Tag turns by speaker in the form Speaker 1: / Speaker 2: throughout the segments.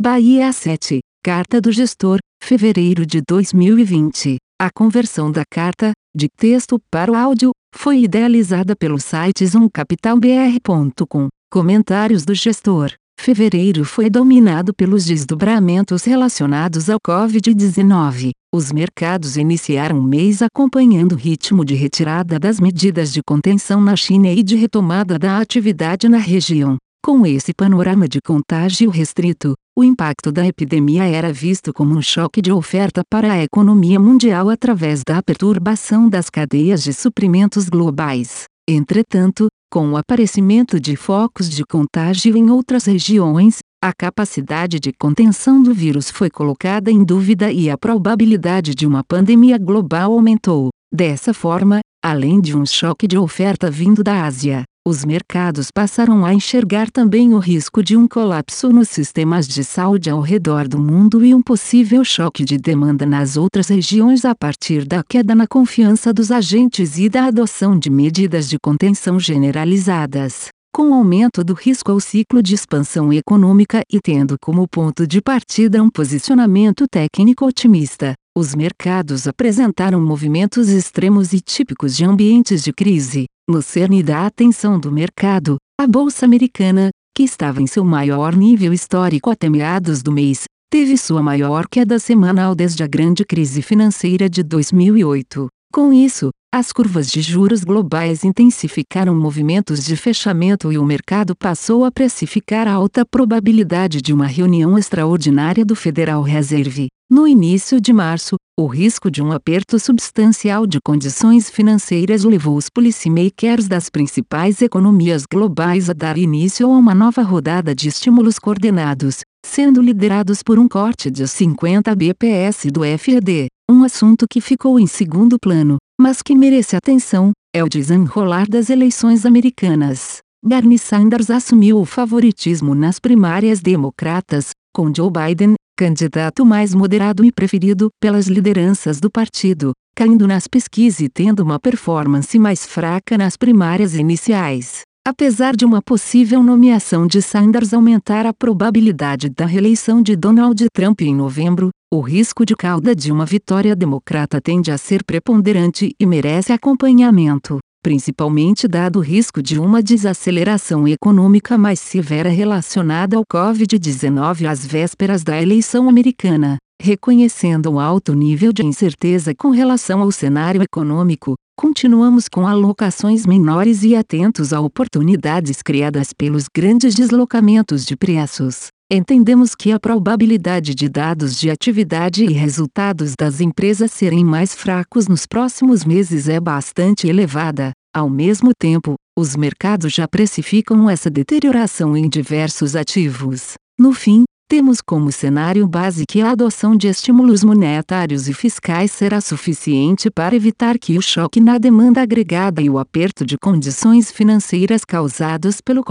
Speaker 1: Bahia 7, Carta do Gestor, fevereiro de 2020. A conversão da carta, de texto para o áudio, foi idealizada pelo site zoomcapitalbr.com. Comentários do gestor. Fevereiro foi dominado pelos desdobramentos relacionados ao Covid-19. Os mercados iniciaram o mês acompanhando o ritmo de retirada das medidas de contenção na China e de retomada da atividade na região. Com esse panorama de contágio restrito, o impacto da epidemia era visto como um choque de oferta para a economia mundial através da perturbação das cadeias de suprimentos globais. Entretanto, com o aparecimento de focos de contágio em outras regiões, a capacidade de contenção do vírus foi colocada em dúvida e a probabilidade de uma pandemia global aumentou. Dessa forma, além de um choque de oferta vindo da Ásia, os mercados passaram a enxergar também o risco de um colapso nos sistemas de saúde ao redor do mundo e um possível choque de demanda nas outras regiões a partir da queda na confiança dos agentes e da adoção de medidas de contenção generalizadas. Com o aumento do risco ao ciclo de expansão econômica e tendo como ponto de partida um posicionamento técnico otimista, os mercados apresentaram movimentos extremos e típicos de ambientes de crise. No cerne da atenção do mercado, a bolsa americana, que estava em seu maior nível histórico até meados do mês, teve sua maior queda semanal desde a grande crise financeira de 2008. Com isso, as curvas de juros globais intensificaram movimentos de fechamento e o mercado passou a precificar a alta probabilidade de uma reunião extraordinária do Federal Reserve. No início de março, o risco de um aperto substancial de condições financeiras levou os policymakers das principais economias globais a dar início a uma nova rodada de estímulos coordenados, sendo liderados por um corte de 50 bps do FED. Um assunto que ficou em segundo plano, mas que merece atenção, é o desenrolar das eleições americanas. Bernie Sanders assumiu o favoritismo nas primárias democratas, com Joe Biden, candidato mais moderado e preferido pelas lideranças do partido, caindo nas pesquisas e tendo uma performance mais fraca nas primárias iniciais. Apesar de uma possível nomeação de Sanders aumentar a probabilidade da reeleição de Donald Trump em novembro, o risco de cauda de uma vitória democrata tende a ser preponderante e merece acompanhamento, principalmente dado o risco de uma desaceleração econômica mais severa relacionada ao Covid-19 às vésperas da eleição americana. Reconhecendo o alto nível de incerteza com relação ao cenário econômico, continuamos com alocações menores e atentos a oportunidades criadas pelos grandes deslocamentos de preços. Entendemos que a probabilidade de dados de atividade e resultados das empresas serem mais fracos nos próximos meses é bastante elevada. Ao mesmo tempo, os mercados já precificam essa deterioração em diversos ativos. No fim, temos como cenário base que a adoção de estímulos monetários e fiscais será suficiente para evitar que o choque na demanda agregada e o aperto de condições financeiras causados pelo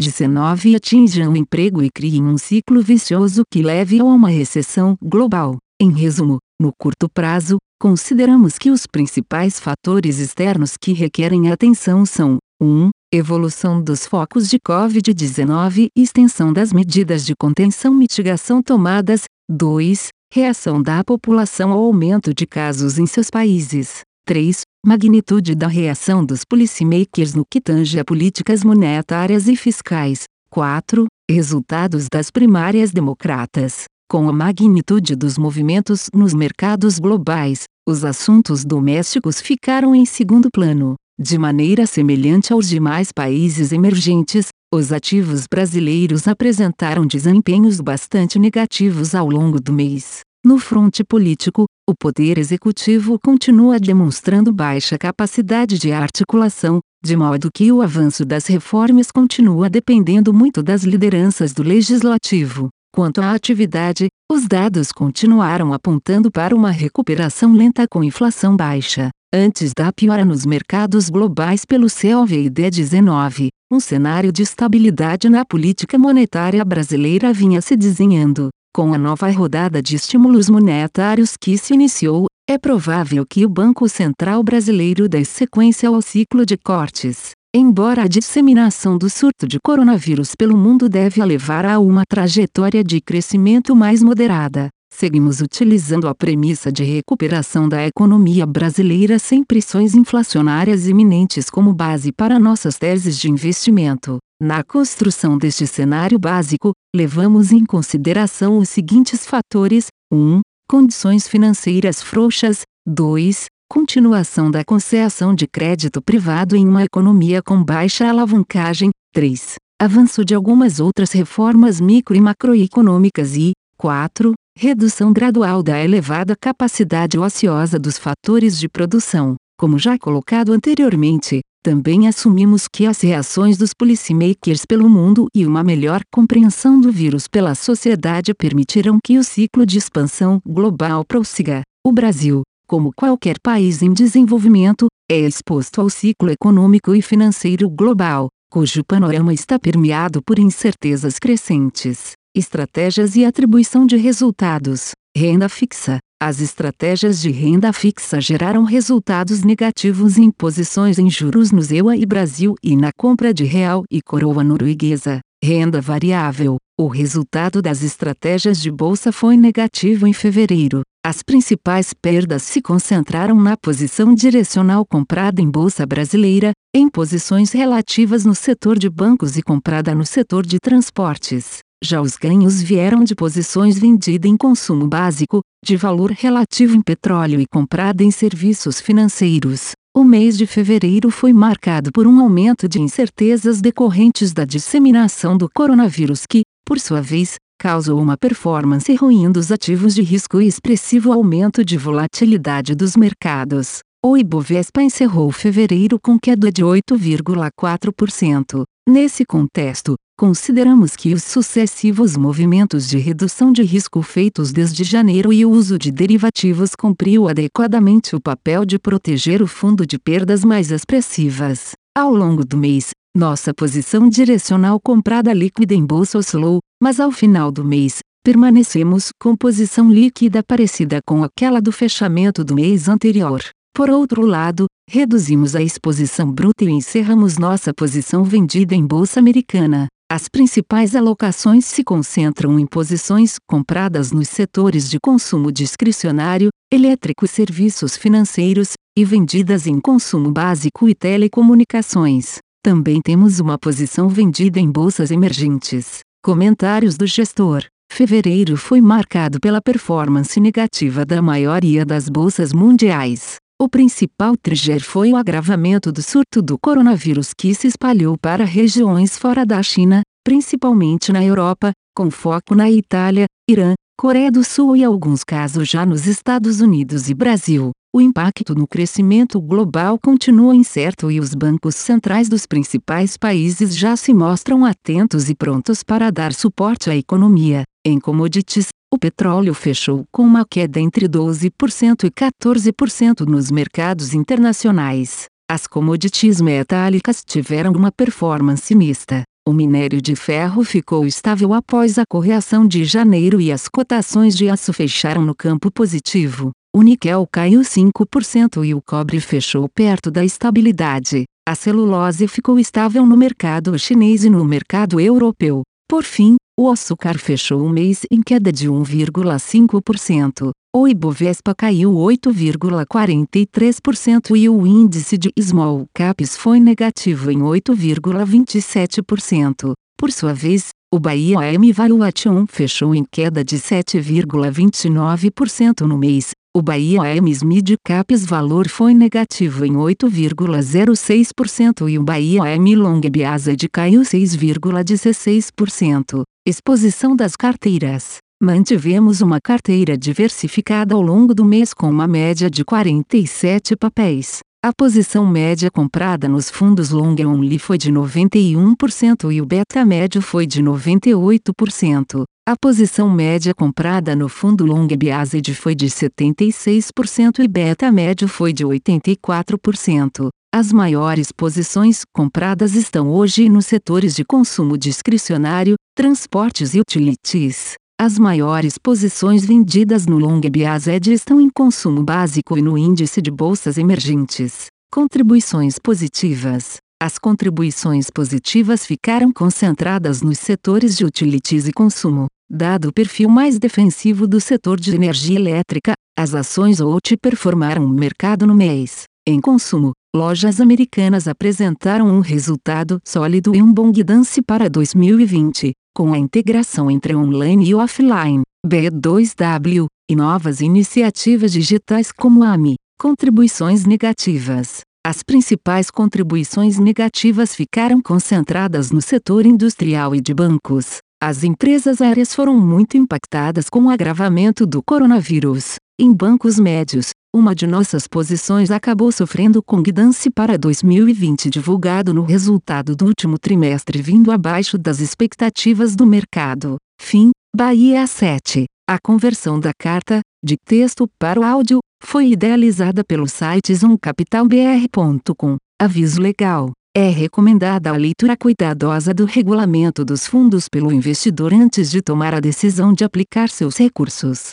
Speaker 1: Covid-19 atinjam o emprego e criem um ciclo vicioso que leve a uma recessão global. Em resumo, no curto prazo, consideramos que os principais fatores externos que requerem atenção são 1 evolução dos focos de Covid-19 e extensão das medidas de contenção mitigação tomadas. 2. Reação da população ao aumento de casos em seus países. 3. Magnitude da reação dos policymakers no que tange a políticas monetárias e fiscais. 4. Resultados das primárias democratas. Com a magnitude dos movimentos nos mercados globais, os assuntos domésticos ficaram em segundo plano. De maneira semelhante aos demais países emergentes, os ativos brasileiros apresentaram desempenhos bastante negativos ao longo do mês. No fronte político, o Poder Executivo continua demonstrando baixa capacidade de articulação, de modo que o avanço das reformas continua dependendo muito das lideranças do Legislativo. Quanto à atividade, os dados continuaram apontando para uma recuperação lenta com inflação baixa. Antes da piora nos mercados globais pelo COVID-19, um cenário de estabilidade na política monetária brasileira vinha se desenhando. Com a nova rodada de estímulos monetários que se iniciou, é provável que o Banco Central Brasileiro dê sequência ao ciclo de cortes. Embora a disseminação do surto de coronavírus pelo mundo deve levar a uma trajetória de crescimento mais moderada, seguimos utilizando a premissa de recuperação da economia brasileira sem pressões inflacionárias iminentes como base para nossas teses de investimento. Na construção deste cenário básico, levamos em consideração os seguintes fatores: 1. Condições financeiras frouxas. 2 continuação da concessão de crédito privado em uma economia com baixa alavancagem, 3. Avanço de algumas outras reformas micro e macroeconômicas e, 4. Redução gradual da elevada capacidade ociosa dos fatores de produção. Como já colocado anteriormente, também assumimos que as reações dos policymakers pelo mundo e uma melhor compreensão do vírus pela sociedade permitirão que o ciclo de expansão global prossiga. O Brasil, como qualquer país em desenvolvimento, é exposto ao ciclo econômico e financeiro global, cujo panorama está permeado por incertezas crescentes, estratégias e atribuição de resultados. Renda fixa. As estratégias de renda fixa geraram resultados negativos em posições em juros no ZEUA e Brasil e na compra de real e coroa norueguesa. Renda variável. O resultado das estratégias de bolsa foi negativo em fevereiro, as principais perdas se concentraram na posição direcional comprada em bolsa brasileira, em posições relativas no setor de bancos e comprada no setor de transportes. Já os ganhos vieram de posições vendidas em consumo básico, de valor relativo em petróleo e comprada em serviços financeiros. O mês de fevereiro foi marcado por um aumento de incertezas decorrentes da disseminação do coronavírus que, por sua vez, causou uma performance ruim dos ativos de risco e expressivo aumento de volatilidade dos mercados. O Ibovespa encerrou fevereiro com queda de 8,4%. Nesse contexto, consideramos que os sucessivos movimentos de redução de risco feitos desde janeiro e o uso de derivativos cumpriu adequadamente o papel de proteger o fundo de perdas mais expressivas. Ao longo do mês, nossa posição direcional comprada líquida em bolsa oscilou, mas ao final do mês, permanecemos com posição líquida parecida com aquela do fechamento do mês anterior. Por outro lado, reduzimos a exposição bruta e encerramos nossa posição vendida em bolsa americana. As principais alocações se concentram em posições compradas nos setores de consumo discricionário, elétrico e serviços financeiros, e vendidas em consumo básico e telecomunicações. Também temos uma posição vendida em bolsas emergentes. Comentários do gestor. Fevereiro foi marcado pela performance negativa da maioria das bolsas mundiais. O principal trigger foi o agravamento do surto do coronavírus que se espalhou para regiões fora da China, principalmente na Europa, com foco na Itália, Irã, Coreia do Sul e alguns casos já nos Estados Unidos e Brasil. O impacto no crescimento global continua incerto e os bancos centrais dos principais países já se mostram atentos e prontos para dar suporte à economia. Em commodities, o petróleo fechou com uma queda entre 12% e 14% nos mercados internacionais. As commodities metálicas tiveram uma performance mista. O minério de ferro ficou estável após a correção de janeiro e as cotações de aço fecharam no campo positivo. O níquel caiu 5% e o cobre fechou perto da estabilidade. A celulose ficou estável no mercado chinês e no mercado europeu. Por fim, o açúcar fechou o mês em queda de 1,5%. O Ibovespa caiu 8,43% e o índice de small caps foi negativo em 8,27%. Por sua vez, o Bahia AM Valuation fechou em queda de 7,29% no mês, o Bahia AMS Mid Caps valor foi negativo em 8,06% e o Bahia AM Long Biased caiu 6,16%. Exposição das carteiras. Mantivemos uma carteira diversificada ao longo do mês com uma média de 47 papéis. A posição média comprada nos fundos long only foi de 91% e o beta médio foi de 98%. A posição média comprada no fundo Long Biased foi de 76% e beta médio foi de 84%. As maiores posições compradas estão hoje nos setores de consumo discricionário, transportes e utilities. As maiores posições vendidas no Long Biased estão em consumo básico e no índice de bolsas emergentes. Contribuições positivas. As contribuições positivas ficaram concentradas nos setores de utilities e consumo. Dado o perfil mais defensivo do setor de energia elétrica, as ações OUT performaram o mercado no mês. Em consumo, lojas americanas apresentaram um resultado sólido e um bom guidance para 2020, com a integração entre online e offline, B2W, e novas iniciativas digitais como a AMI. Contribuições negativas. As principais contribuições negativas ficaram concentradas no setor industrial e de bancos. As empresas aéreas foram muito impactadas com o agravamento do coronavírus. Em bancos médios, uma de nossas posições acabou sofrendo com guidance para 2020 divulgado no resultado do último trimestre vindo abaixo das expectativas do mercado. Fim, Bahia 7. A conversão da carta, de texto para o áudio, foi idealizada pelo site zoomcapitalbr.com. Aviso legal. É recomendada a leitura cuidadosa do regulamento dos fundos pelo investidor antes de tomar a decisão de aplicar seus recursos.